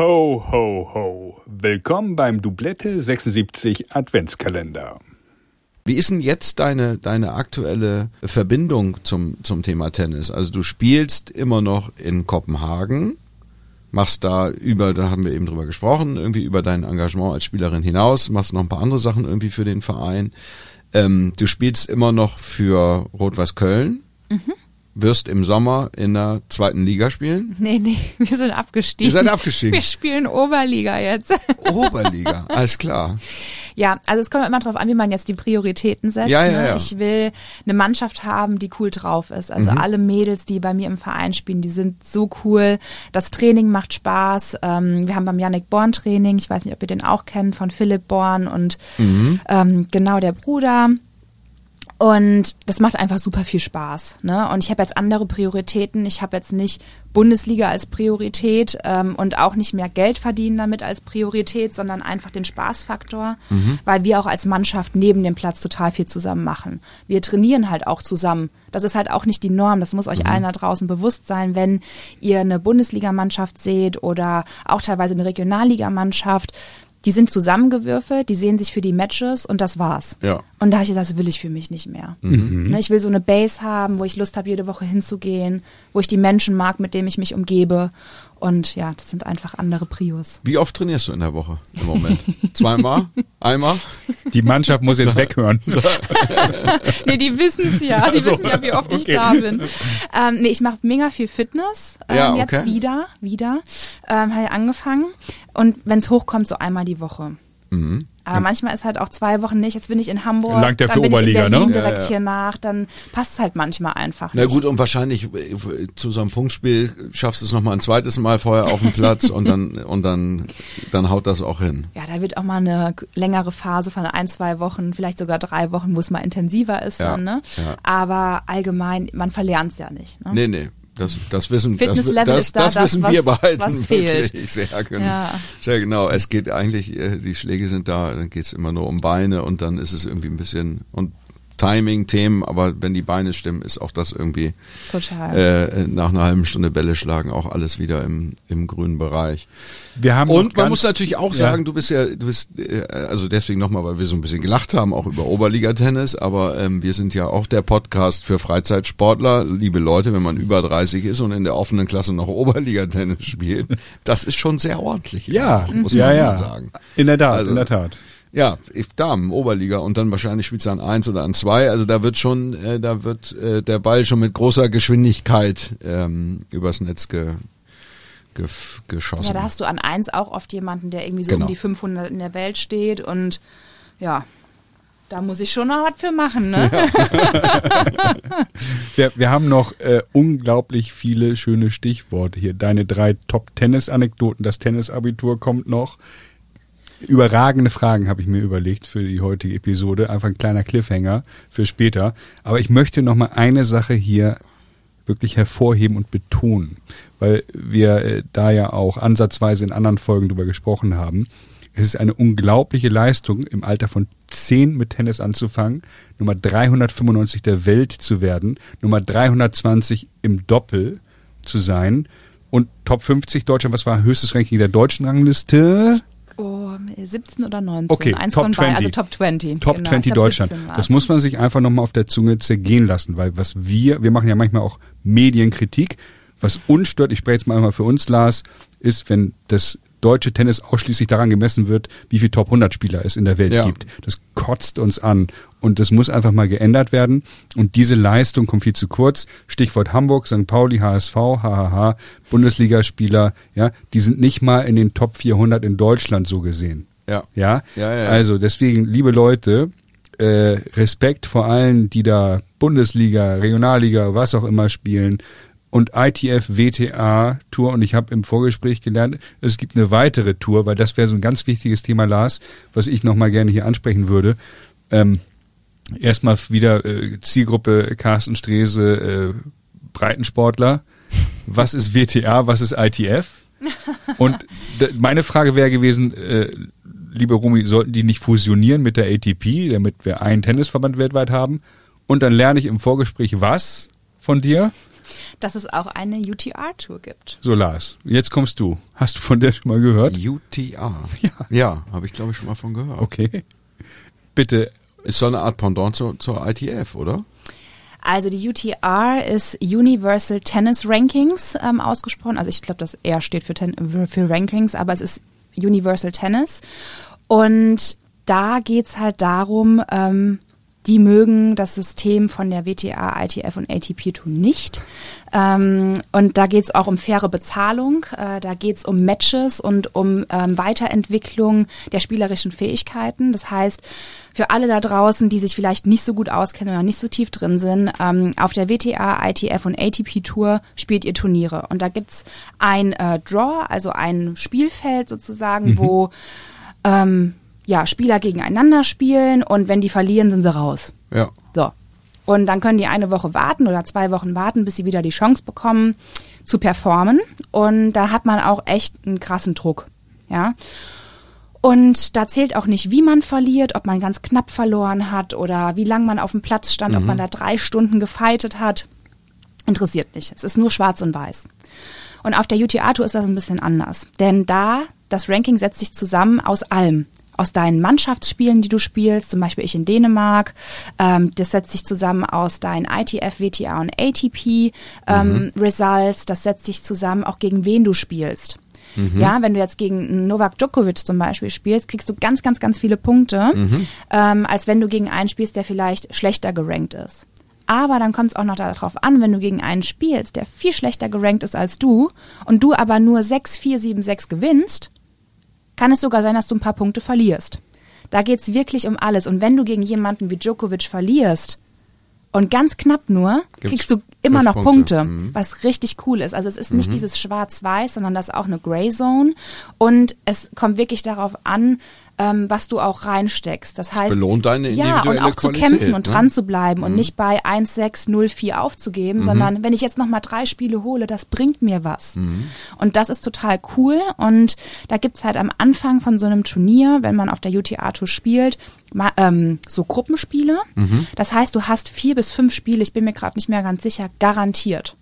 Ho, ho, ho. Willkommen beim Doublette 76 Adventskalender. Wie ist denn jetzt deine, deine aktuelle Verbindung zum, zum Thema Tennis? Also du spielst immer noch in Kopenhagen, machst da über, da haben wir eben drüber gesprochen, irgendwie über dein Engagement als Spielerin hinaus, machst noch ein paar andere Sachen irgendwie für den Verein. Ähm, du spielst immer noch für Rot-Weiß Köln. Mhm wirst im Sommer in der zweiten Liga spielen? Nee, nee, wir sind abgestiegen. Wir sind abgestiegen. Wir spielen Oberliga jetzt. Oberliga, alles klar. Ja, also es kommt immer darauf an, wie man jetzt die Prioritäten setzt. Ja, ja, ne? ja. Ich will eine Mannschaft haben, die cool drauf ist. Also mhm. alle Mädels, die bei mir im Verein spielen, die sind so cool. Das Training macht Spaß. Ähm, wir haben beim Yannick Born Training, ich weiß nicht, ob ihr den auch kennt, von Philipp Born und mhm. ähm, genau der Bruder. Und das macht einfach super viel Spaß. Ne? Und ich habe jetzt andere Prioritäten. Ich habe jetzt nicht Bundesliga als Priorität ähm, und auch nicht mehr Geld verdienen damit als Priorität, sondern einfach den Spaßfaktor, mhm. weil wir auch als Mannschaft neben dem Platz total viel zusammen machen. Wir trainieren halt auch zusammen. Das ist halt auch nicht die Norm. Das muss euch mhm. allen da draußen bewusst sein, wenn ihr eine Bundesligamannschaft seht oder auch teilweise eine Regionalligamannschaft die sind zusammengewürfelt, die sehen sich für die Matches und das war's. Ja. Und da habe ich gesagt, das will ich für mich nicht mehr. Mhm. Ne, ich will so eine Base haben, wo ich Lust habe, jede Woche hinzugehen, wo ich die Menschen mag, mit denen ich mich umgebe. Und ja, das sind einfach andere Prios. Wie oft trainierst du in der Woche im Moment? Zweimal? Einmal? Die Mannschaft muss jetzt weghören. nee, die wissen es ja. Die also, wissen ja, wie oft okay. ich da bin. Ähm, nee, ich mache mega viel Fitness. Ähm, ja, okay. Jetzt wieder, wieder. Ähm, habe ich angefangen. Und wenn es hochkommt, so einmal die Woche. Mhm. Aber manchmal ist halt auch zwei Wochen nicht. Jetzt bin ich in Hamburg, Langt der dann für bin Oberliga, ich in Berlin ne? direkt ja, ja. hier nach. Dann passt es halt manchmal einfach nicht. Na gut, und wahrscheinlich äh, zu so einem Punktspiel schaffst du es nochmal ein zweites Mal vorher auf dem Platz und dann und dann dann haut das auch hin. Ja, da wird auch mal eine längere Phase von ein, zwei Wochen, vielleicht sogar drei Wochen, wo es mal intensiver ist ja, dann. Ne? Aber allgemein, man verlernt es ja nicht. Ne? Nee, nee. Das, das wissen, das, ist da, das, das wissen was, wir beiden was fehlt. wirklich sehr genau. Ja. Sehr genau. Es geht eigentlich, äh, die Schläge sind da, dann geht es immer nur um Beine und dann ist es irgendwie ein bisschen und Timing-Themen, aber wenn die Beine stimmen, ist auch das irgendwie Total. Äh, nach einer halben Stunde Bälle schlagen auch alles wieder im, im grünen Bereich. Wir haben und man muss natürlich auch sagen, ja. du bist ja, du bist, äh, also deswegen nochmal, weil wir so ein bisschen gelacht haben, auch über Oberliga-Tennis, aber ähm, wir sind ja auch der Podcast für Freizeitsportler. Liebe Leute, wenn man über 30 ist und in der offenen Klasse noch Oberliga-Tennis spielt, das ist schon sehr ordentlich. Ja, muss ja, man ja. sagen. In der Tat, also, in der Tat. Ja, Damen, Oberliga und dann wahrscheinlich spielt an eins oder an zwei. Also da wird schon, äh, da wird äh, der Ball schon mit großer Geschwindigkeit ähm, übers Netz ge, ge, geschossen. Ja, da hast du an eins auch oft jemanden, der irgendwie so genau. um die 500 in der Welt steht und ja, da muss ich schon noch was für machen, ne? Ja. wir, wir haben noch äh, unglaublich viele schöne Stichworte hier. Deine drei Top-Tennis-Anekdoten, das Tennisabitur kommt noch überragende Fragen habe ich mir überlegt für die heutige Episode. Einfach ein kleiner Cliffhanger für später. Aber ich möchte noch mal eine Sache hier wirklich hervorheben und betonen, weil wir äh, da ja auch ansatzweise in anderen Folgen drüber gesprochen haben. Es ist eine unglaubliche Leistung, im Alter von 10 mit Tennis anzufangen, Nummer 395 der Welt zu werden, Nummer 320 im Doppel zu sein und Top 50 Deutschland, was war höchstes Ranking der deutschen Rangliste? Oh, 17 oder 19. Okay, Eins Top von 20. also Top 20. Top genau, 20 Deutschland. Das muss man sich einfach nochmal auf der Zunge zergehen lassen, weil was wir, wir machen ja manchmal auch Medienkritik. Was uns stört, ich spreche jetzt mal einmal für uns, Lars, ist, wenn das deutsche Tennis ausschließlich daran gemessen wird, wie viel Top 100 Spieler es in der Welt ja. gibt. Das kotzt uns an und das muss einfach mal geändert werden und diese Leistung kommt viel zu kurz. Stichwort Hamburg, St. Pauli, HSV, HHH, Bundesligaspieler, ja, die sind nicht mal in den Top 400 in Deutschland so gesehen. Ja. Ja, ja, ja, ja. also deswegen, liebe Leute, äh, Respekt vor allen, die da Bundesliga, Regionalliga, was auch immer spielen und ITF WTA Tour und ich habe im Vorgespräch gelernt, es gibt eine weitere Tour, weil das wäre so ein ganz wichtiges Thema, Lars, was ich nochmal gerne hier ansprechen würde. Ähm, erstmal wieder äh, Zielgruppe Carsten Strese, äh, Breitensportler. Was ist WTA, was ist ITF? Und meine Frage wäre gewesen, äh, liebe Rumi, sollten die nicht fusionieren mit der ATP, damit wir einen Tennisverband weltweit haben? Und dann lerne ich im Vorgespräch was von dir? Dass es auch eine UTR-Tour gibt. So, Lars, jetzt kommst du. Hast du von der schon mal gehört? UTR. Ja. Ja, habe ich glaube ich schon mal von gehört. Okay. Bitte. Ist so eine Art Pendant zur, zur ITF, oder? Also die UTR ist Universal Tennis Rankings ähm, ausgesprochen. Also ich glaube, das R steht für, Ten für Rankings, aber es ist Universal Tennis. Und da geht's halt darum, ähm, die mögen das System von der WTA, ITF und ATP Tour nicht. Ähm, und da geht's auch um faire Bezahlung, äh, da geht's um Matches und um ähm, Weiterentwicklung der spielerischen Fähigkeiten. Das heißt, für alle da draußen, die sich vielleicht nicht so gut auskennen oder nicht so tief drin sind, ähm, auf der WTA, ITF und ATP Tour spielt ihr Turniere. Und da gibt's ein äh, Draw, also ein Spielfeld sozusagen, wo ähm, ja, Spieler gegeneinander spielen und wenn die verlieren, sind sie raus. Ja. So. Und dann können die eine Woche warten oder zwei Wochen warten, bis sie wieder die Chance bekommen zu performen. Und da hat man auch echt einen krassen Druck. Ja. Und da zählt auch nicht, wie man verliert, ob man ganz knapp verloren hat oder wie lang man auf dem Platz stand, ob man da drei Stunden gefeitet hat. Interessiert nicht. Es ist nur schwarz und weiß. Und auf der UTA-Tour ist das ein bisschen anders. Denn da, das Ranking setzt sich zusammen aus allem aus deinen Mannschaftsspielen, die du spielst, zum Beispiel ich in Dänemark. Ähm, das setzt sich zusammen aus deinen ITF, WTA und ATP ähm, Results. Das setzt sich zusammen auch gegen wen du spielst. Ja, wenn du jetzt gegen Novak Djokovic zum Beispiel spielst, kriegst du ganz, ganz, ganz viele Punkte, ähm, als wenn du gegen einen spielst, der vielleicht schlechter gerankt ist. Aber dann kommt es auch noch darauf an, wenn du gegen einen spielst, der viel schlechter gerankt ist als du und du aber nur 6, 4, 7, 6 gewinnst, kann es sogar sein, dass du ein paar Punkte verlierst. Da geht's wirklich um alles. Und wenn du gegen jemanden wie Djokovic verlierst und ganz knapp nur, Gibt's kriegst du immer noch Punkte. Punkte, Mhm. was richtig cool ist. Also es ist nicht dieses Schwarz-Weiß, sondern das ist auch eine Grey Zone. Und es kommt wirklich darauf an, ähm, was du auch reinsteckst. Das heißt, belohnt deine ja, und auch zu Qualität, kämpfen und ne? dran zu bleiben und nicht bei 1, 6, 0, 4 aufzugeben, sondern wenn ich jetzt nochmal drei Spiele hole, das bringt mir was. Und das ist total cool. Und da gibt's halt am Anfang von so einem Turnier, wenn man auf der UTA-Tour spielt, ma- ähm, so Gruppenspiele. Das heißt, du hast vier bis fünf Spiele, ich bin mir gerade nicht mehr ganz sicher, garantiert.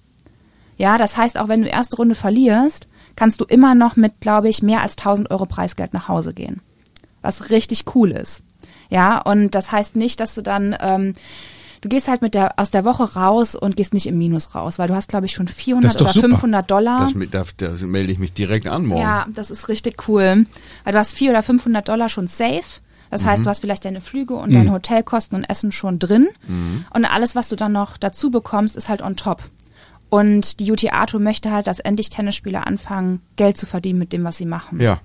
Ja, das heißt, auch wenn du erste Runde verlierst, kannst du immer noch mit, glaube ich, mehr als 1000 Euro Preisgeld nach Hause gehen. Was richtig cool ist. Ja, und das heißt nicht, dass du dann, ähm, du gehst halt mit der, aus der Woche raus und gehst nicht im Minus raus, weil du hast, glaube ich, schon Das 400 ist doch oder super. 500 Dollar. Das, mit- da, da melde ich mich direkt an morgen. Ja, das ist richtig cool. Weil du hast 400 oder 500 Dollar schon safe. Das heißt, Mhm. du hast vielleicht deine Flüge und deine Hotelkosten und Essen schon drin. Mhm. Und alles, was du dann noch dazu bekommst, ist halt on top. Und die UTA-Tour möchte halt, dass endlich Tennisspieler anfangen, Geld zu verdienen mit dem, was sie machen. Ja.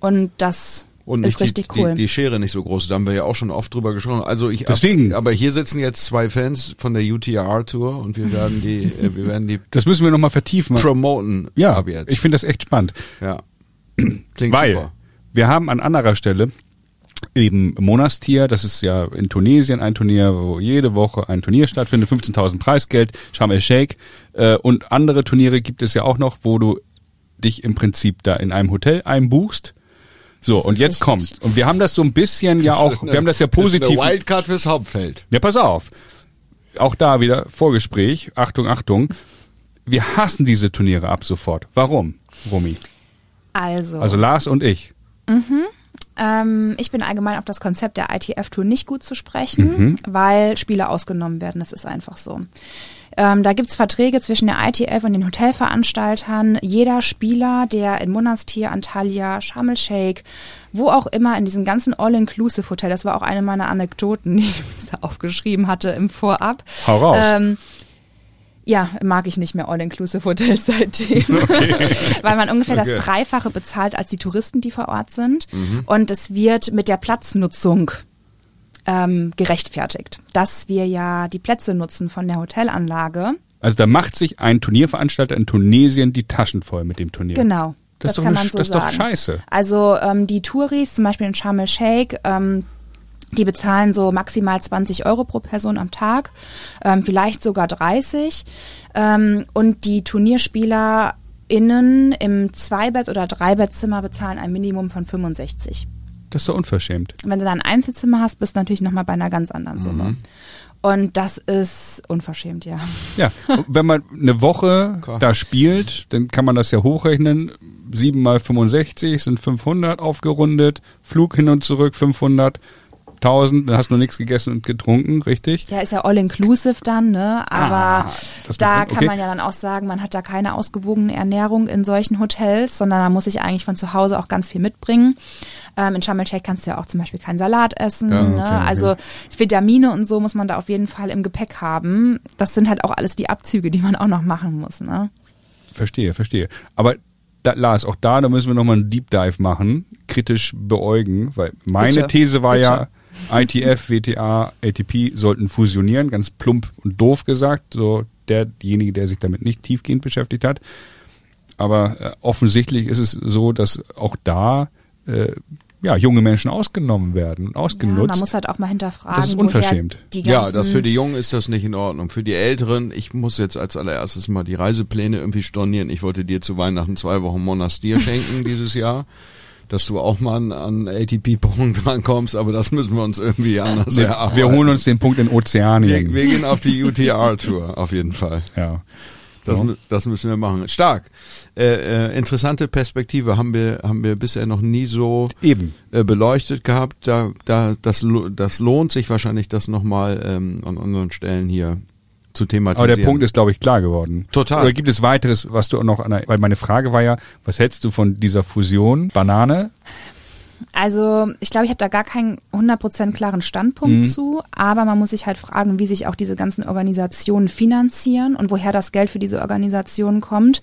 Und das Und ist nicht richtig die, cool. die, die Schere nicht so groß. Da haben wir ja auch schon oft drüber gesprochen. Also ich Deswegen. aber hier sitzen jetzt zwei Fans von der UTR Tour und wir werden die äh, wir werden die Das müssen wir nochmal vertiefen. promoten ja, ab jetzt. ich finde das echt spannend. ja. Klingt Weil super. wir haben an anderer Stelle eben Monastir, das ist ja in Tunesien ein Turnier, wo jede Woche ein Turnier stattfindet, 15.000 Preisgeld, Sharm el-Sheikh äh, und andere Turniere gibt es ja auch noch, wo du dich im Prinzip da in einem Hotel einbuchst. So, und jetzt richtig. kommt. Und wir haben das so ein bisschen ja auch, wir haben das ja Das ist positiv. eine Wildcard fürs Hauptfeld. Ja, pass auf. Auch da wieder Vorgespräch. Achtung, Achtung. Wir hassen diese Turniere ab sofort. Warum, Rumi? Also, Also Lars und ich. ähm, ich bin allgemein auf das Konzept der ITF-Tour nicht gut zu sprechen, weil Spiele ausgenommen werden. Das ist einfach so. Ähm, da gibt's Verträge zwischen der ITF und den Hotelveranstaltern. Jeder Spieler, der in Monastir, Antalya, Sharm el-Sheikh, wo auch immer in diesem ganzen All-Inclusive-Hotel, das war auch eine meiner Anekdoten, die ich aufgeschrieben hatte im Vorab. Hau raus. Ähm, ja, mag ich nicht mehr All-Inclusive-Hotels seitdem. Weil man ungefähr Okay. das Dreifache bezahlt als die Touristen, die vor Ort sind. Und es wird mit der Platznutzung ähm, gerechtfertigt, dass wir ja die Plätze nutzen von der Hotelanlage. Also da macht sich ein Turnierveranstalter in Tunesien die Taschen voll mit dem Turnier. Genau. Das ist doch kann eine- so das ist doch scheiße. Also ähm, die Touris, zum Beispiel in Sharm el-Sheikh, ähm, die bezahlen so maximal 20 Euro pro Person am Tag, ähm, vielleicht sogar 30. Ähm, und die TurnierspielerInnen im Zweibett- oder Dreibettzimmer bezahlen ein Minimum von 65. Das ist doch unverschämt. Wenn du dann ein Einzelzimmer hast, bist du natürlich nochmal bei einer ganz anderen Summe. Und das ist unverschämt, ja. Ja, und wenn man eine Woche Klar. da spielt, dann kann man das ja hochrechnen. 7 mal 65 sind 500 aufgerundet. Flug hin und zurück 500. 1000, dann hast du noch nichts gegessen und getrunken, richtig? Ja, ist ja all-inclusive dann, ne? Aber Ah, da macht- kann okay. man ja dann auch sagen, man hat da keine ausgewogene Ernährung in solchen Hotels, sondern man muss sich eigentlich von zu Hause auch ganz viel mitbringen. Ähm, in Sharm el-Sheikh kannst du ja auch zum Beispiel keinen Salat essen. Ja, okay, ne? okay. Also Vitamine und so muss man da auf jeden Fall im Gepäck haben. Das sind halt auch alles die Abzüge, die man auch noch machen muss. Ne? Verstehe, verstehe. Aber da, Lars, auch da, da müssen wir nochmal einen Deep Dive machen, kritisch beäugen, weil meine Bitte, These war bitte. ja, ITF, WTA, ATP sollten fusionieren, ganz plump und doof gesagt, so derjenige, der sich damit nicht tiefgehend beschäftigt hat. Aber äh, offensichtlich ist es so, dass auch da äh, ja, junge Menschen ausgenommen werden und Ja, ausgenutzt. man muss halt auch mal hinterfragen, Das ist unverschämt. Ja, das für die Jungen ist das nicht in Ordnung. Für die Älteren, ich muss jetzt als allererstes mal die Reisepläne irgendwie stornieren. Ich wollte dir zu Weihnachten zwei Wochen Monastir schenken dieses Jahr, dass du auch mal an, an ATP-Punkten drankommst, aber das müssen wir uns irgendwie anders wir, erarbeiten. wir holen uns den Punkt in Ozeanien. wir, wir gehen auf die UTR-Tour, auf jeden Fall. ja. Das, Ja. das müssen wir machen. Stark. Äh, äh, interessante Perspektive haben wir, haben wir bisher noch nie so Eben. äh, beleuchtet gehabt. Da, da, das, das lohnt sich wahrscheinlich, das nochmal ähm, an anderen Stellen hier zu thematisieren. Aber der Punkt ist, glaube ich, klar geworden. Total. Oder gibt es weiteres, was du auch noch an der, weil meine Frage war ja, was hältst du von dieser Fusion? Banane? Also ich glaube, ich habe da gar keinen 100% klaren Standpunkt Mhm. zu, aber man muss sich halt fragen, wie sich auch diese ganzen Organisationen finanzieren und woher das Geld für diese Organisationen kommt.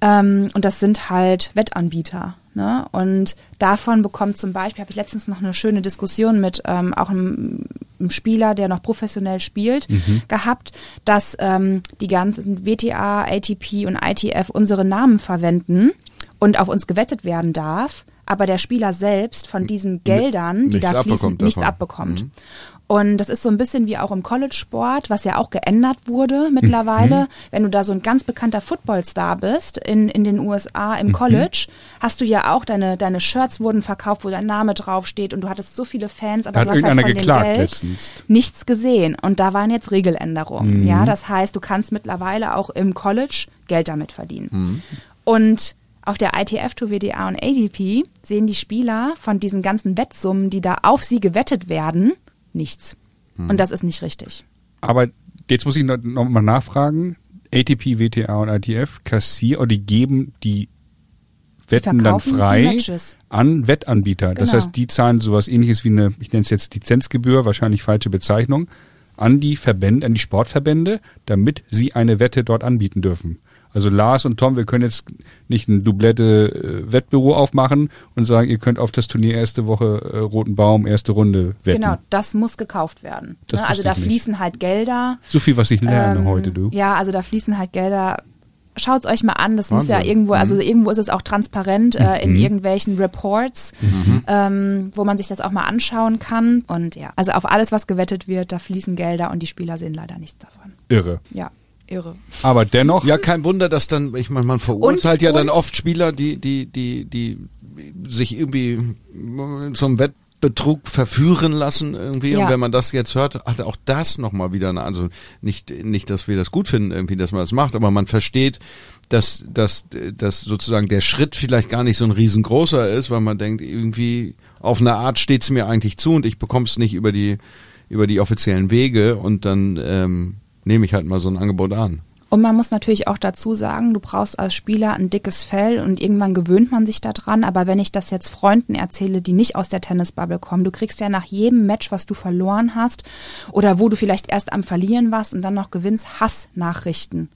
Ähm, und das sind halt Wettanbieter. Ne? Und davon bekommt zum Beispiel, habe ich letztens noch eine schöne Diskussion mit ähm, auch einem, einem Spieler, der noch professionell spielt, gehabt, dass ähm, die ganzen WTA, ATP und ITF unsere Namen verwenden und auf uns gewettet werden darf, aber der Spieler selbst von diesen Geldern, die nichts da fließen, abbekommt nichts davon. abbekommt. Und das ist so ein bisschen wie auch im College-Sport, was ja auch geändert wurde mittlerweile. Wenn du da so ein ganz bekannter Footballstar bist in, in den USA im College, hast du ja auch deine, deine Shirts wurden verkauft, wo dein Name draufsteht und du hattest so viele Fans, aber Da du hast halt von dem Geld letztens. nichts gesehen. Und da waren jetzt Regeländerungen. Ja, das heißt, du kannst mittlerweile auch im College Geld damit verdienen. Und auf der ITF Tour WDA und ADP sehen die Spieler von diesen ganzen Wettsummen, die da auf sie gewettet werden, nichts. Und das ist nicht richtig. Aber jetzt muss ich noch, noch mal nachfragen. ATP, WTA und ITF kassieren oder die geben die Wetten dann frei an Wettanbieter. Das Genau. heißt, die zahlen sowas ähnliches wie eine, ich nenne es jetzt Lizenzgebühr, wahrscheinlich falsche Bezeichnung, an die Verbände, an die Sportverbände, damit sie eine Wette dort anbieten dürfen. Also Lars und Tom, wir können jetzt nicht ein Doublette äh, Wettbüro aufmachen und sagen, ihr könnt auf das Turnier erste Woche äh, Roten Baum, erste Runde wetten. Genau, das muss gekauft werden. Ne? Also da ich nicht. fließen halt Gelder. So viel, was ich lerne Ähm, heute, du. Ja, also da fließen halt Gelder. Schaut's euch mal an, das muss ja Wahnsinn. irgendwo, also Mhm. irgendwo ist es auch transparent äh, in irgendwelchen Reports, ähm, wo man sich das auch mal anschauen kann. Und ja, also auf alles, was gewettet wird, da fließen Gelder und die Spieler sehen leider nichts davon. Irre. Ja, irre. Aber dennoch, Ja, kein Wunder, dass dann, ich meine, man verurteilt Und- ja dann und- oft Spieler, die, die, die, die sich irgendwie zum Wettbetrug verführen lassen irgendwie. Ja. Und wenn man das jetzt hört, hat auch das nochmal wieder eine, also nicht, nicht, dass wir das gut finden irgendwie, dass man das macht, aber man versteht, dass, dass, dass sozusagen der Schritt vielleicht gar nicht so ein riesengroßer ist, weil man denkt, irgendwie auf eine Art steht's mir eigentlich zu und ich bekomme es nicht über die, über die offiziellen Wege und dann ähm, nehme ich halt mal so ein Angebot an. Und man muss natürlich auch dazu sagen, du brauchst als Spieler ein dickes Fell und irgendwann gewöhnt man sich daran. Aber wenn ich das jetzt Freunden erzähle, die nicht aus der Tennisbubble kommen, du kriegst ja nach jedem Match, was du verloren hast oder wo du vielleicht erst am Verlieren warst und dann noch gewinnst, Hassnachrichten.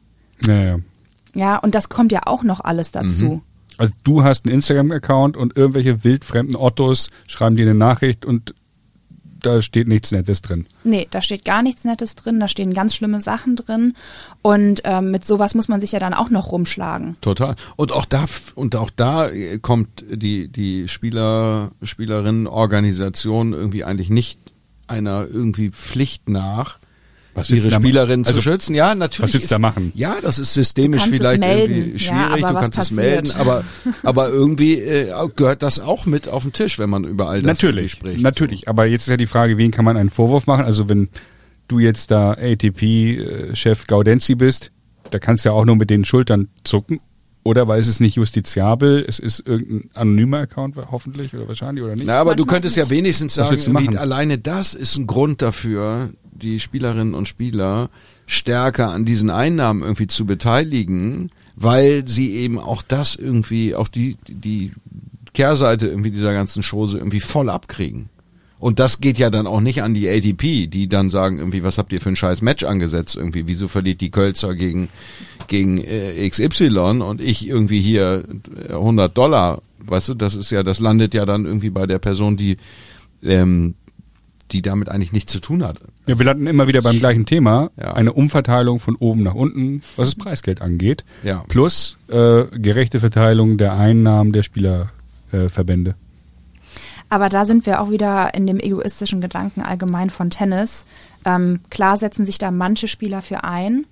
naja. Ja, und das kommt ja auch noch alles dazu. Also du hast einen Instagram-Account und irgendwelche wildfremden Ottos schreiben dir eine Nachricht und da steht nichts Nettes drin. Nee, da steht gar nichts Nettes drin, da stehen ganz schlimme Sachen drin. Und ähm, mit sowas muss man sich ja dann auch noch rumschlagen. Total. Und auch da und auch da äh, kommt die die Spieler Spielerinnen-Organisation irgendwie eigentlich nicht einer irgendwie Pflicht nach, Was willst ihre du da Spielerinnen machen? Also, zu schützen. Ja, natürlich. was willst du da machen? Ja, das ist systemisch vielleicht irgendwie Ja, schwierig. aber du kannst es melden, aber aber irgendwie äh, gehört das auch mit auf den Tisch, wenn man über all das irgendwie Natürlich, spricht. natürlich. Aber jetzt ist ja die Frage, wen kann man einen Vorwurf machen? Also wenn du jetzt da ATP-Chef Gaudenzi bist, da kannst du ja auch nur mit den Schultern zucken. Oder weil es ist nicht justiziabel, es ist irgendein anonymer Account hoffentlich oder wahrscheinlich oder nicht. Na, aber du Manchmal könntest ja nicht. wenigstens Was sagen, du machen? alleine das ist ein Grund dafür, die Spielerinnen und Spieler stärker an diesen Einnahmen irgendwie zu beteiligen, weil sie eben auch das irgendwie, auch die, die Kehrseite irgendwie dieser ganzen Chose irgendwie voll abkriegen. Und das geht ja dann auch nicht an die ATP, die dann sagen irgendwie, was habt ihr für ein scheiß Match angesetzt irgendwie, wieso verliert die Kölzer gegen, gegen äh, XY und ich irgendwie hier äh, 100 Dollar, weißt du, das ist ja, das landet ja dann irgendwie bei der Person, die, ähm, die damit eigentlich nichts zu tun hat. Ja, wir landen immer wieder beim gleichen Thema. Ja. Eine Umverteilung von oben nach unten, was das Preisgeld angeht. Ja. Plus äh, gerechte Verteilung der Einnahmen der Spielerverbände. Äh, Verbände. Aber da sind wir auch wieder in dem egoistischen Gedanken allgemein von Tennis. Ähm, klar setzen sich da manche Spieler für ein,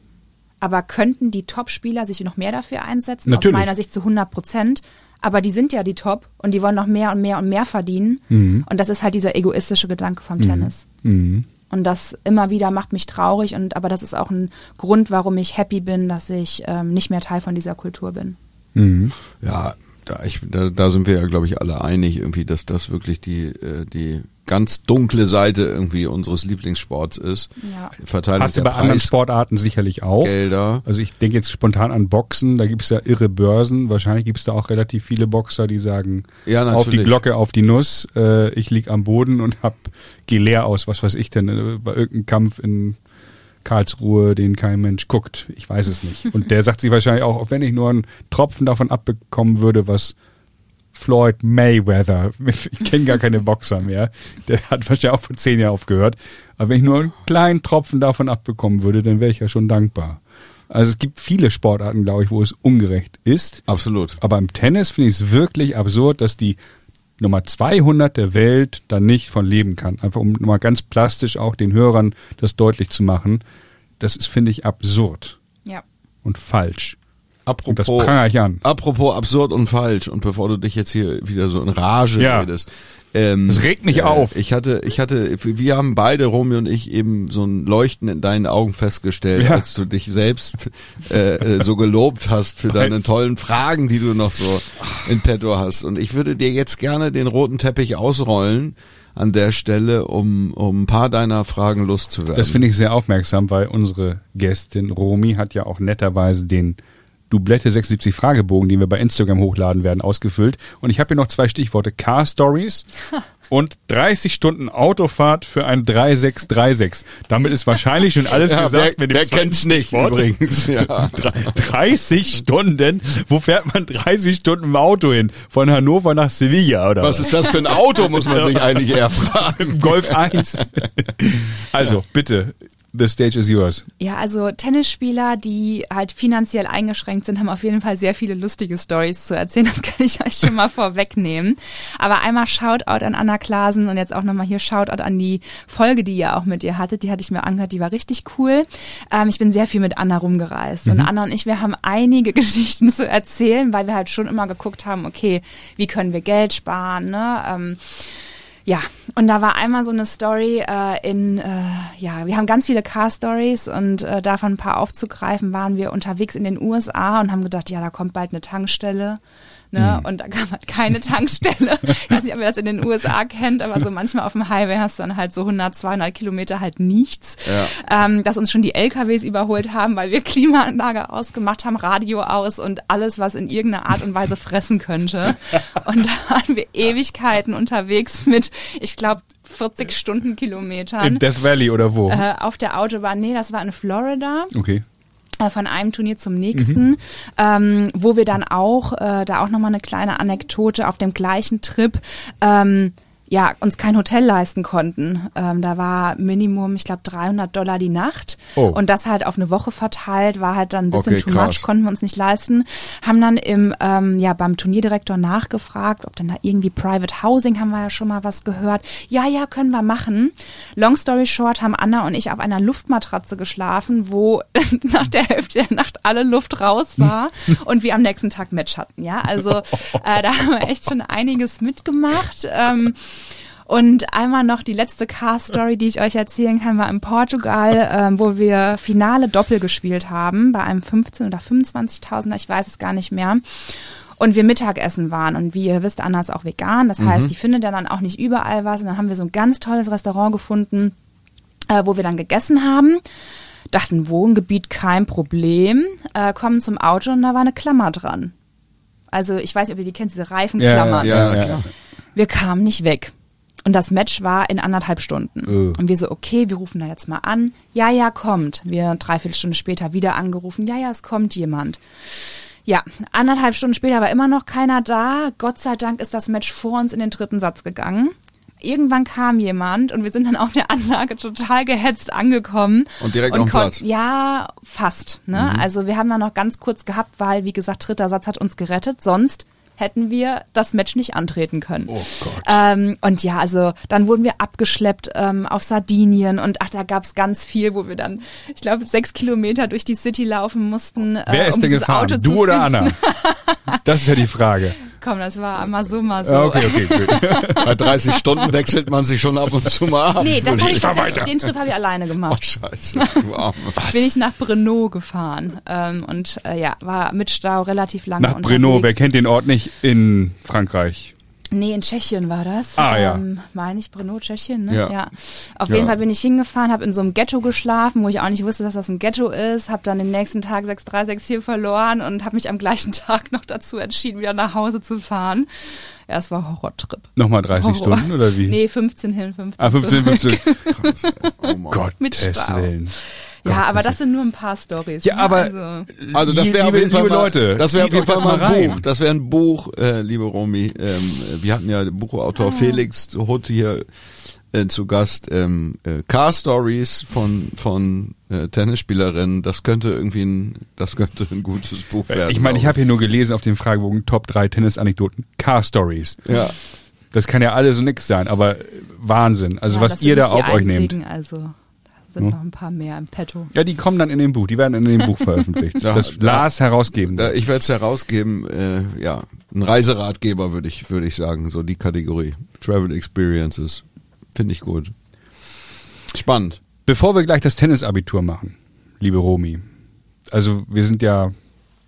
aber könnten die Top-Spieler sich noch mehr dafür einsetzen? Natürlich. Aus meiner Sicht zu 100 Prozent. Aber die sind ja die Top und die wollen noch mehr und mehr und mehr verdienen. Mhm. Und das ist halt dieser egoistische Gedanke vom Tennis. Mhm. Und das immer wieder macht mich traurig. Und aber das ist auch ein Grund, warum ich happy bin, dass ich ähm, nicht mehr Teil von dieser Kultur bin. Mhm. Ja, da, ich, da, da sind wir ja, glaube ich, alle einig, irgendwie, dass das wirklich die, äh, die ganz dunkle Seite irgendwie unseres Lieblingssports ist. Ja. Verteilung Hast du bei anderen Sportarten sicherlich auch. Preisgelder. Also ich denke jetzt spontan an Boxen, da gibt es ja irre Börsen. Wahrscheinlich gibt es da auch relativ viele Boxer, die sagen, Ja, auf die. Glocke, auf die Nuss, äh, ich lieg am Boden und hab, geh leer aus, was weiß ich denn, äh, bei irgendeinem Kampf in Karlsruhe, den kein Mensch guckt. Ich weiß es nicht. Und der sagt sich wahrscheinlich auch, auch wenn ich nur einen Tropfen davon abbekommen würde, was Floyd Mayweather, ich kenne gar keine Boxer mehr, der hat wahrscheinlich auch vor zehn Jahren aufgehört, aber wenn ich nur einen kleinen Tropfen davon abbekommen würde, dann wäre ich ja schon dankbar. Also es gibt viele Sportarten, glaube ich, wo es ungerecht ist. Absolut. Aber im Tennis finde ich es wirklich absurd, dass die Nummer 200 der Welt da nicht von leben kann. Einfach um mal ganz plastisch auch den Hörern das deutlich zu machen. Das ist, finde ich, absurd Ja. und falsch. Und das Apropos, prangere ich an. apropos absurd und falsch und bevor du dich jetzt hier wieder so in Rage Ja. redest. Ähm, Es regt mich auf. Ich hatte, ich hatte, wir haben beide, Romy und ich, eben so ein Leuchten in deinen Augen festgestellt, Ja. als du dich selbst äh, äh, so gelobt hast für deine tollen Fragen, die du noch so in petto hast. Und ich würde dir jetzt gerne den roten Teppich ausrollen an der Stelle, um, um ein paar deiner Fragen loszuwerden. Das finde ich sehr aufmerksam, weil unsere Gästin Romy hat ja auch netterweise den Doublette 76 Fragebogen, den wir bei Instagram hochladen werden, ausgefüllt. Und ich habe hier noch zwei Stichworte. Car Stories und 30 Stunden Autofahrt für ein 3636. Damit ist wahrscheinlich schon alles ja, gesagt. wer, wer kennt's nicht Stichwort. übrigens? Ja. Drei- 30 Stunden? Wo fährt man 30 Stunden im Auto hin? Von Hannover nach Sevilla oder Was ist das für ein Auto, muss man sich eigentlich eher fragen. Golf 1. Also, bitte, the stage is yours. Ja, also Tennisspieler, die halt finanziell eingeschränkt sind, haben auf jeden Fall sehr viele lustige Stories zu erzählen. Das kann ich euch schon mal vorwegnehmen. Aber einmal Shoutout an Anna Klasen und jetzt auch nochmal hier Shoutout an die Folge, die ihr auch mit ihr hattet. Die hatte ich mir angehört, die war richtig cool. Ähm, ich bin sehr viel mit Anna rumgereist und Anna und ich, wir haben einige Geschichten zu erzählen, weil wir halt schon immer geguckt haben, okay, wie können wir Geld sparen, ne? Ähm, ja, und da war einmal so eine Story äh, in, äh, ja, wir haben ganz viele Car-Stories und äh, davon ein paar aufzugreifen, waren wir unterwegs in den USA und haben gedacht, ja, da kommt bald eine Tankstelle. Ne? Und da kam halt keine Tankstelle. Ich weiß nicht, ob ihr das in den USA kennt, aber so manchmal auf dem Highway hast du dann halt so 100, 200 Kilometer halt nichts. Ähm, dass uns schon die LKWs überholt haben, weil wir Klimaanlage ausgemacht haben, Radio aus und alles, was in irgendeiner Art und Weise fressen könnte. Und da waren wir Ewigkeiten unterwegs mit, ich glaube, 40 Stundenkilometern In Death Valley oder wo? äh, auf der Autobahn. Nee, das war in Florida Okay. Von einem Turnier zum nächsten, ähm, wo wir dann auch, äh, da auch nochmal eine kleine Anekdote auf dem gleichen Trip, ähm, ja, uns kein Hotel leisten konnten. Ähm, da war Minimum, ich glaube, 300 Dollar die Nacht. Oh. Und das halt auf eine Woche verteilt, war halt dann ein bisschen Okay, too krass. much, konnten wir uns nicht leisten. Haben dann im, ähm, ja, beim Turnierdirektor nachgefragt, ob denn da irgendwie Private Housing, haben wir ja schon mal was gehört. Ja, ja, können wir machen. Long story short haben Anna und ich auf einer Luftmatratze geschlafen, wo nach der Hälfte der Nacht alle Luft raus war und wir am nächsten Tag Match hatten. Ja, also äh, da haben wir echt schon einiges mitgemacht. Ähm, Und einmal noch die letzte Car-Story, die ich euch erzählen kann, war in Portugal, ähm, wo wir Finale Doppel gespielt haben, bei einem 15 oder 25.000er, ich weiß es gar nicht mehr. Und wir Mittagessen waren. Und wie ihr wisst, Anna ist auch vegan. Das heißt, die findet ja dann auch nicht überall was. Und dann haben wir so ein ganz tolles Restaurant gefunden, äh, wo wir dann gegessen haben. Dachten, Wohngebiet kein Problem. Äh, kommen zum Auto und da war eine Klammer dran. Also ich weiß nicht, ob ihr die kennt, diese Reifenklammern. Ja, Ja, klar. Wir kamen nicht weg. Und das Match war in anderthalb Stunden. Äh. Und wir so, okay, wir rufen da jetzt mal an. Ja, ja, kommt. Wir dreiviertel Stunde später wieder angerufen. Ja, ja, es kommt jemand. Ja, anderthalb Stunden später war immer noch keiner da. Gott sei Dank ist das Match vor uns in den dritten Satz gegangen. Irgendwann kam jemand und wir sind dann auf der Anlage total gehetzt angekommen. Und direkt auf dem kon- Platz. Ja, fast. Ne? Also wir haben da noch ganz kurz gehabt, weil, wie gesagt, dritter Satz hat uns gerettet. Sonst hätten wir das Match nicht antreten können. Oh Gott. Ähm, und ja, also dann wurden wir abgeschleppt ähm, auf Sardinien und ach, da gab's ganz viel, wo wir dann, ich glaube, sechs Kilometer durch die City laufen mussten. äh, Wer ist um denn dieses gefahren? Auto Du oder. Anna? Das ist ja die Frage. Komm, das war mal so, mal so. Okay, okay, gut. Bei 30 Stunden wechselt man sich schon ab und zu mal ab. Nee, das habe ich tatsächlich, den Trip habe ich alleine Oh, gemacht. scheiße, du Arme. Bin ich nach Brno gefahren ähm, und äh, ja, war mit Stau relativ lange Nach unterwegs. Brno, wer kennt den Ort nicht in Frankreich? Nee, in Tschechien war das. Ah, ja. ähm, Meine ich, Brno, Tschechien, ne? Ja. Auf Ja. jeden Fall bin ich hingefahren, habe in so einem Ghetto geschlafen, wo ich auch nicht wusste, dass das ein Ghetto ist, habe dann den nächsten Tag 6364 verloren und habe mich am gleichen Tag noch dazu entschieden, wieder nach Hause zu fahren. Ja, es war Horrortrip. Nochmal 30 Horror. Stunden oder wie? Nee, 15 hin, 15 Ah, 15, zurück. 15. Oh Mann. Gottes Mit. Willen. Ja, Gott, aber das sind nur ein paar Stories. Ja, ne? aber Also, Also das wäre auf liebe, jeden Fall mal, Leute, das wäre auf jeden Fall mal ein. Buch. Das wäre ein Buch, äh, liebe Romy. Ähm, wir hatten ja den Buchautor Ah. Felix Hutt hier äh, zu Gast. Ähm, äh, Car Stories von von äh, Tennisspielerinnen. Das könnte irgendwie ein, das könnte ein gutes Buch werden. Ich meine, ich habe hier nur gelesen auf dem Fragebogen Top 3 Tennis-Anekdoten, Car Stories. ja. Das kann ja alles so nix sein, aber Wahnsinn. Also ja, was ihr da auf euch nehmt. einzigen, Also, sind Hm. noch ein paar mehr im Petto. Ja, die kommen dann in dem Buch, die werden in dem Buch veröffentlicht. Ja, das da- Lars herausgeben. Da, ich werde es herausgeben. Äh, ja, ein Reiseratgeber würde ich würde ich sagen. So die Kategorie Travel Experiences finde ich gut. Spannend. Bevor wir gleich das Tennisabitur machen, liebe Romi, also wir sind ja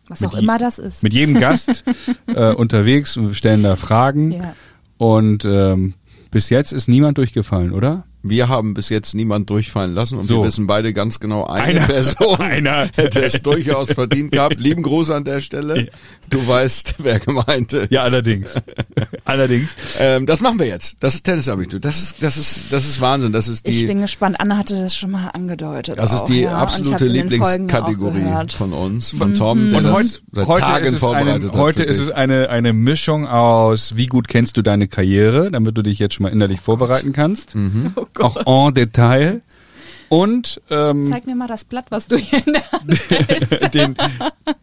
Was Mit auch immer das ist. mit jedem Gast äh, unterwegs und stellen da Fragen ja. und ähm, bis jetzt ist niemand durchgefallen, oder? Wir haben bis jetzt niemand durchfallen lassen und So. wir wissen beide ganz genau, eine Einer- Person einer. hätte es durchaus verdient gehabt. Lieben Gruß an der Stelle. Du weißt, wer gemeint ist. Ja, allerdings. allerdings. Ähm, das machen wir jetzt. Das ist Tennisabitur. Das ist, das ist, das ist Wahnsinn. Das ist Ich die, bin gespannt. Anna hatte das schon mal angedeutet. das ist auch, die ja. Ich absolute Lieblingskategorie von uns, von Tom, der Und das heut, seit heute, Tagen ist es, vorbereitet eine, hat. heute ist dich. es eine, eine Mischung aus, wie gut kennst du deine Karriere, damit du dich jetzt schon mal innerlich vorbereiten kannst. Mhm. Gott. Auch en Detail. Und ähm, Zeig mir mal das Blatt, was du hier in der Hand hältst. den,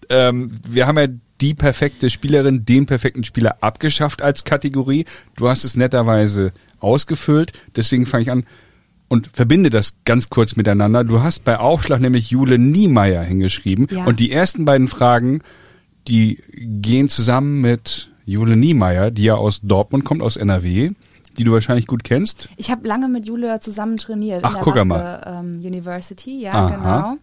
ähm, wir haben ja die perfekte Spielerin, den perfekten Spieler abgeschafft als Kategorie. Du hast es netterweise ausgefüllt, deswegen fange ich an und verbinde das ganz kurz miteinander. Du hast bei Aufschlag nämlich Jule Niemeyer hingeschrieben Ja. und die ersten beiden Fragen, die gehen zusammen mit Jule Niemeyer, die ja aus Dortmund kommt, aus NRW, die du wahrscheinlich gut kennst. Ich habe lange mit Julia zusammen trainiert Ach, in der guck Baske, mal. ähm, University, ja, Aha. genau.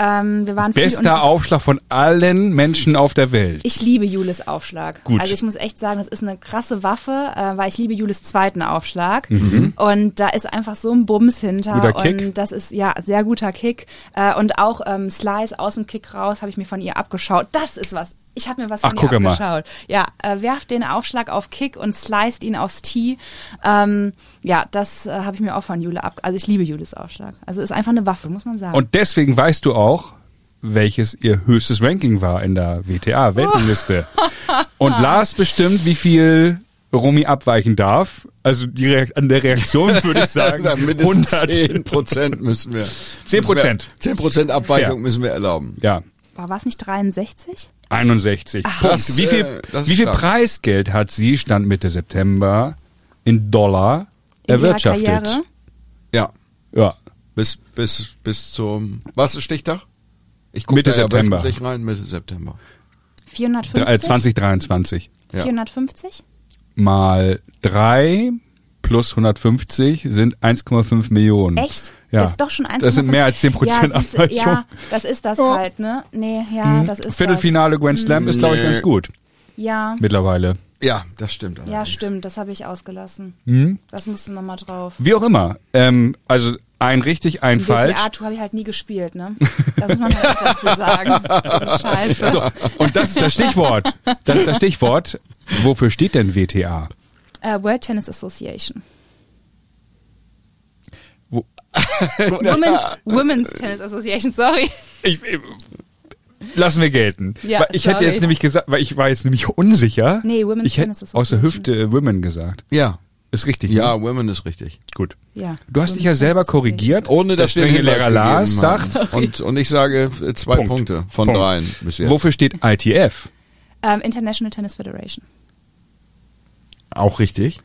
Ähm, wir waren Bester Aufschlag von allen Menschen auf der Welt. Ich liebe Julis Aufschlag. Gut. Also ich muss echt sagen, das ist eine krasse Waffe, äh, weil ich liebe Julis zweiten Aufschlag. Mhm. Und da ist einfach so ein Bums hinter. Guter Kick. Und das ist ja sehr guter Kick. Äh, und auch ähm, Slice, Außenkick raus, habe ich mir von ihr abgeschaut. Das ist was. Ich habe mir was von Ach, ihr gucke mal. abgeschaut. Ja, äh, werft den Aufschlag auf Kick und sliced ihn aufs Tee. Ähm, ja, das äh, habe ich mir auch von Jule ab. Also ich liebe Julis Aufschlag. Also ist einfach eine Waffe, muss man sagen. Und deswegen weißt du auch, welches ihr höchstes Ranking war in der WTA-Weltrangliste. Und Lars bestimmt, wie viel Romy abweichen darf. Also die an der Reaktion würde ich sagen, Dann mindestens 100. 10 Prozent müssen wir. 10 Prozent. 10 Prozent Abweichung Fair. müssen wir erlauben. Ja, War es nicht 63? 61. Punkt. Das, wie viel, äh, wie viel. Preisgeld hat sie, Stand Mitte September, in Dollar In erwirtschaftet? Ja. Ja, Bis, bis, bis zum, was ist Stichtag? Ich guck Mitte da ja September. wöchentlich rein, Mitte September. 450? Dr- äh, 2023. Ja. 450? Mal drei plus 150 sind 1,5 Millionen. Echt? Ja. Das ist doch schon 1,5. Das sind mehr als 10 Prozent ja, Abweichung. ja, das ist das Ja. halt, ne? Nee, ja, das ist Viertelfinale Grand Slam ist, glaube ich, ganz gut das. Ja, mittlerweile. Ja, das stimmt. ja, allerdings. stimmt, das habe ich ausgelassen. Hm? Das musst du nochmal drauf. Wie auch immer. Ähm, also ein richtig, ein falsch. GTA-Tour habe ich halt nie gespielt, ne? Das muss man halt dazu sagen. So Scheiße. So, und das ist das Stichwort. Das ist das Stichwort. Wofür steht denn WTA? Äh, World Tennis Association. Wo, Women's, Women's Tennis Association, sorry. ich, ich, lassen wir gelten. Ja, weil ich hätte sorry. jetzt nämlich gesagt, weil ich war jetzt nämlich unsicher. Nee, Women's ich hätte Tennis Association. aus der Hüfte äh, Women gesagt. Ja, Ist richtig. ja, Ne? Women ist richtig. Gut. Ja. Du hast dich ja Women's selber Tennis Association. korrigiert. Ohne dass der wir Lehrer Lars sagt. Und, und ich sage äh, zwei Punkt. Punkte von Punkt. dreien bis jetzt. Wofür steht ITF? Ähm, International Tennis Federation. Auch richtig.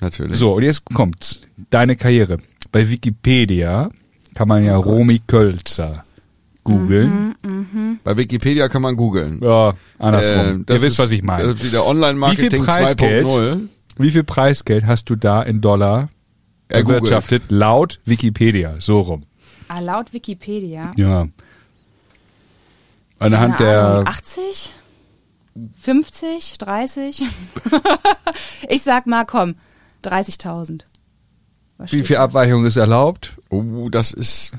Natürlich. So, und jetzt kommt's. Deine Karriere. Bei Wikipedia kann man Oh ja Romy Kölzer googeln. Mhm. Bei Wikipedia kann man googeln. Ja, andersrum. Äh, Ihr wisst, ist, was ich meine. Wieder Online-Marketing Wie viel Preisgeld? 2.0. Wie viel Preisgeld hast du da in Dollar erwirtschaftet? Laut Wikipedia. So rum. Ah, laut Wikipedia. Ja. Anhand Keine Ahnung, der 80? 50? 30? ich sag mal, komm, 30.000. Was Wie viel? Abweichung ist erlaubt? Oh, das ist,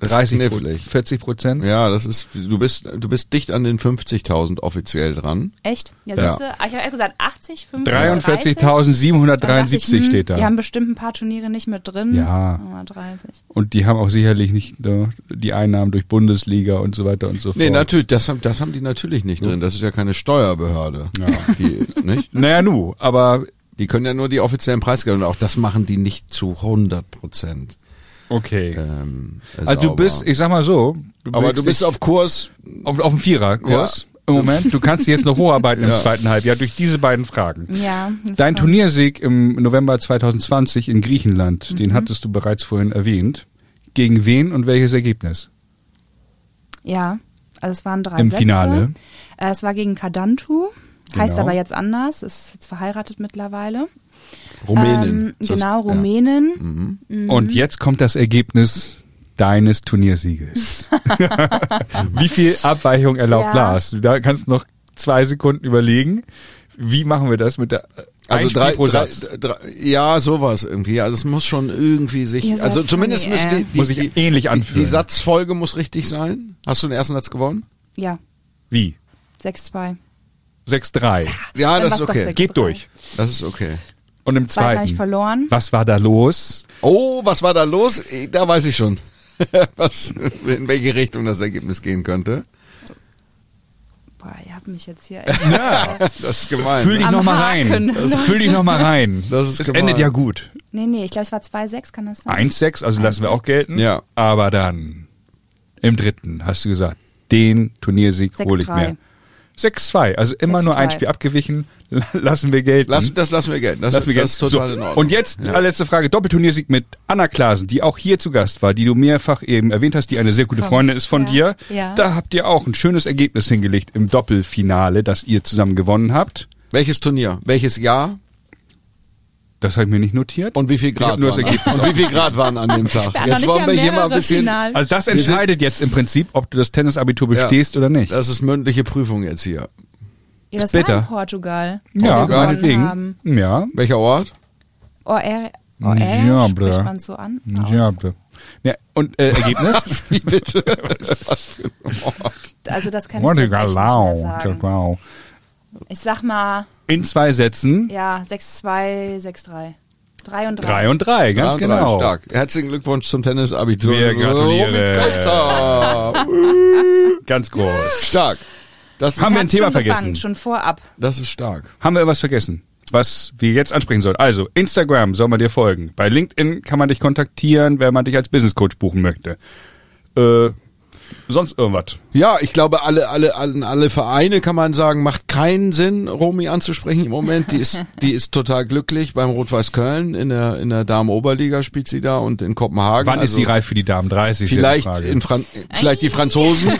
das 30, ist Pro- knifflig. 40 Prozent? Ja, das ist, du bist, du bist dicht an den 50.000 offiziell dran. Echt? Ja, Ja. siehst du, ah, ich habe ehrlich gesagt 80, 50, 30. 43.773 hm, steht da. Die haben bestimmt ein paar Turniere nicht mit drin. Ja. Aber 30. Und die haben auch sicherlich nicht äh, die Einnahmen durch Bundesliga und so weiter und so fort. Nee, natürlich, das haben, das haben die natürlich nicht drin. Das ist ja keine Steuerbehörde. Ja. Die, nicht? Naja, nu, aber die können ja nur die offiziellen Preisgelder und auch das machen die nicht zu 100 Prozent. okay. Ähm, also du bist, ich sag mal so, du aber du bist auf Kurs. auf, auf dem Viererkurs im Moment. Du kannst jetzt noch hocharbeiten im Ja. zweiten Halbjahr durch diese beiden Fragen. Ja. Dein. Turniersieg im November 2020 in Griechenland, den hattest du bereits vorhin erwähnt. Gegen wen und welches Ergebnis? Ja, also es waren drei Im Sätze. Finale. Äh, es war gegen Kadantu. Heißt Genau. aber jetzt anders, ist jetzt verheiratet mittlerweile. Rumänin. Ähm, genau, ja. Rumänin. Mhm. Und jetzt kommt das Ergebnis deines Turniersieges. Wie viel Abweichung erlaubt Ja. Lars? Da kannst du noch zwei Sekunden überlegen. Wie machen wir das mit der Also drei, pro drei, Satz? drei, ja, sowas irgendwie. Also es muss schon irgendwie sich, Ihr also zumindest funny, die, die, Muss sich die, ähnlich die, anfühlen. die Satzfolge muss richtig sein. Hast du den ersten Satz gewonnen? Ja, Wie? 6-2. 6-3. Ja, das ist okay. Geht durch. Das ist okay. Und im Zweiten habe ich verloren. was war da los? Oh, was war da los? Eh, Da weiß ich schon, was, in welche Richtung das Ergebnis gehen könnte. Boah, ihr habt mich jetzt hier echt Ja. Das ist gemein. Fühl dich Am noch mal Haken, rein. Leute. Fühl dich noch mal rein. Das ist gemein. endet ja gut. Nee, nee, ich glaube, es war 2-6, kann das sein? 1-6, also lassen wir auch gelten. Ja. Aber dann im dritten hast du gesagt, den Turniersieg hole ich 6-3. mir. 6-2, also immer nur ein 6-2. Spiel abgewichen, lassen wir gelten. Lass, das lassen wir gelten. Das, Lassen wir das ist gelten. total so, in Ordnung. Und jetzt Ja. allerletzte Frage, Doppelturniersieg mit Anna Klasen, die auch hier zu Gast war, die du mehrfach eben erwähnt hast, die eine sehr gute Komm. Freundin ist von Ja. dir. Ja. Da habt ihr auch ein schönes Ergebnis hingelegt im Doppelfinale, das ihr zusammen gewonnen habt. Welches Turnier? Welches Jahr? Das habe ich mir nicht notiert. Und wie viel Grad nur das? Ergebnis Und wie viel Grad waren an dem Tag? Wir Jetzt wollen wir hier mal ein bisschen. Finals. Also das entscheidet jetzt im Prinzip, ob du das Tennisabitur bestehst oder nicht. Das ist mündliche Prüfung jetzt hier. Ja, das Bitter. war in Portugal. ja, gewonnen meinetwegen. haben. Ja. Welcher Ort? OR, OR Ja, spricht man so an? aus? Ja, bitte. ja, und äh, Ergebnis? Wie bitte? Was für ein Ort? Also das kann ich echt nicht mehr Portugal. sagen. Wow. Ich sag mal, In zwei Sätzen ja, 6-2, 6-3. 3 und 3. drei und drei, ganz Ja, drei, genau. Stark. Herzlichen Glückwunsch zum Tennisabitur. Wir gratulieren. Kölzer. Ganz groß. stark. Das Haben wir ein Thema schon vergessen? gebankt, schon vorab. das ist stark. Haben wir was vergessen? Was wir jetzt ansprechen sollen. Also, Instagram soll man dir folgen. Bei LinkedIn kann man dich kontaktieren, wenn man dich als Business Coach buchen möchte. Äh, sonst irgendwas? Ja, ich glaube, alle, alle, alle, alle Vereine kann man sagen, macht keinen Sinn, Romy anzusprechen im Moment. Die ist, die ist total glücklich beim Rot-Weiß Köln in der, in der Damen-Oberliga spielt sie da und in Kopenhagen. Wann ist Also sie reif für die Damen 30? Vielleicht in Fran vielleicht die Franzosen.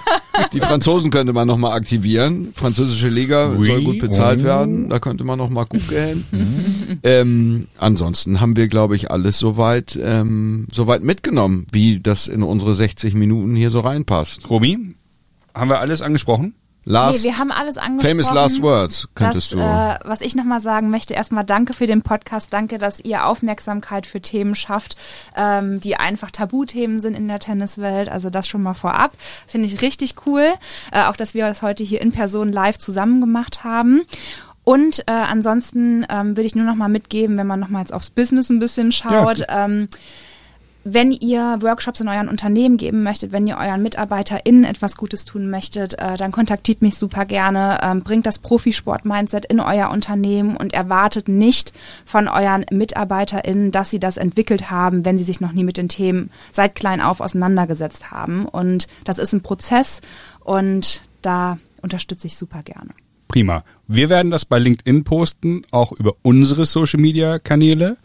die Franzosen könnte man noch mal aktivieren. Französische Liga Oui, soll gut bezahlt oui. werden. Da könnte man noch mal gucken. ähm, ansonsten haben wir, glaube ich, alles soweit ähm, soweit mitgenommen, wie das in unsere 60 Minuten hier so reinpasst. Romy, haben wir alles angesprochen? Last, nee, wir haben alles angesprochen. famous last words könntest das, du. Äh, was ich nochmal sagen möchte, erstmal danke für den Podcast, danke, dass ihr Aufmerksamkeit für Themen schafft, ähm, die einfach Tabuthemen sind in der Tenniswelt. Also das schon mal vorab. Finde ich richtig cool. Äh, auch, dass wir das heute hier in Person live zusammen gemacht haben. Und äh, ansonsten ähm, würde ich nur noch mal mitgeben, wenn man noch mal jetzt aufs Business ein bisschen schaut. ähm, wenn ihr Workshops in euren Unternehmen geben möchtet, wenn ihr euren MitarbeiterInnen etwas Gutes tun möchtet, äh, dann kontaktiert mich super gerne, ähm, bringt das Profisport-Mindset in euer Unternehmen und erwartet nicht von euren MitarbeiterInnen, dass sie das entwickelt haben, wenn sie sich noch nie mit den Themen seit klein auf auseinandergesetzt haben. Und das ist ein Prozess und da unterstütze ich super gerne. Prima. Wir werden das bei LinkedIn posten, auch über unsere Social Media Kanäle.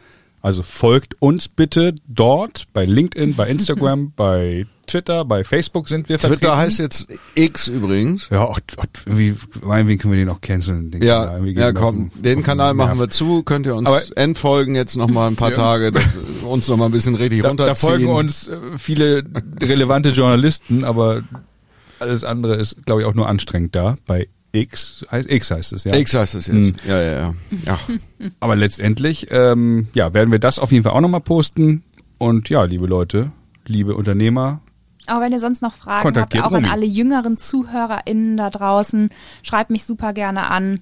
Also folgt uns bitte dort bei LinkedIn, bei Instagram, bei Twitter, bei Facebook sind wir vertreten. Twitter heißt jetzt X übrigens. ja, auch, auch, wie, meinetwegen können wir den auch canceln. Den Ja, Kanal. Ja, komm, auf den auf Kanal machen wir zu. Könnt ihr uns Aber- entfolgen jetzt noch mal ein paar Ja. Tage, uns noch mal ein bisschen richtig Da, runterziehen. da folgen uns äh, viele relevante Journalisten, aber alles andere ist, glaube ich, auch nur anstrengend da. Bei X, heißt- X heißt es, ja. X heißt es jetzt. Hm. Ja, ja, ja. ja. Aber letztendlich, ähm, ja, werden wir das auf jeden Fall auch nochmal posten. Und ja, liebe Leute, liebe Unternehmer, Aber wenn ihr sonst noch Fragen habt, auch Romy. an alle jüngeren ZuhörerInnen da draußen, schreibt mich super gerne an.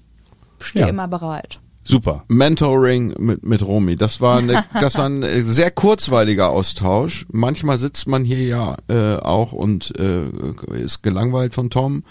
Stehe Ja. immer bereit. super. Mentoring mit, mit Romy. Das war, eine, das war ein äh, sehr kurzweiliger Austausch. Manchmal sitzt man hier ja äh, auch und äh, ist gelangweilt von Tom.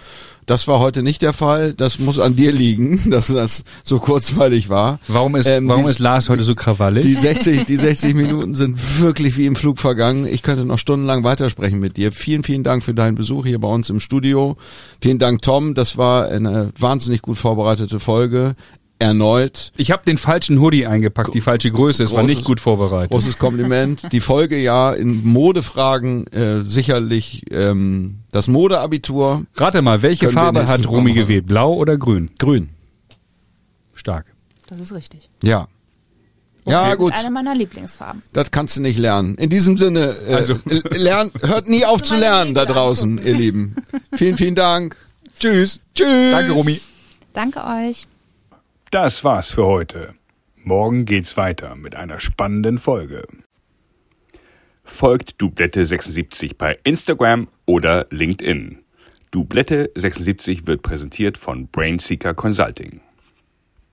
Das war heute nicht der Fall. Das muss an dir liegen, dass das so kurzweilig war. Warum ist, Ähm, warum die- ist Lars heute so krawallig? Die 60, die 60 Minuten sind wirklich wie im Flug vergangen. Ich könnte noch stundenlang weitersprechen mit dir. Vielen, vielen Dank für deinen Besuch hier bei uns im Studio. Vielen Dank, Tom. Das war eine wahnsinnig gut vorbereitete Folge. Erneut. Ich habe den falschen Hoodie eingepackt, die falsche Größe. Es war nicht gut vorbereitet. Großes Kompliment. Die Folge ja in Modefragen äh, sicherlich ähm, das Modeabitur. Rate mal, welche Farbe hat Romy machen. gewählt? Blau oder grün? Grün. Stark. Das ist richtig. Ja. Ja, gut. Eine meiner Lieblingsfarben. Das kannst du nicht lernen. In diesem Sinne, äh, Also- lern, hört nie auf zu lernen da draußen, angucken. ihr Lieben. Vielen, vielen Dank. Tschüss. Tschüss. Danke, Romy. Danke euch. Das war's für heute. Morgen geht's weiter mit einer spannenden Folge. Folgt Dublette76 bei Instagram oder LinkedIn. Dublette76 wird präsentiert von Brainseeker Consulting.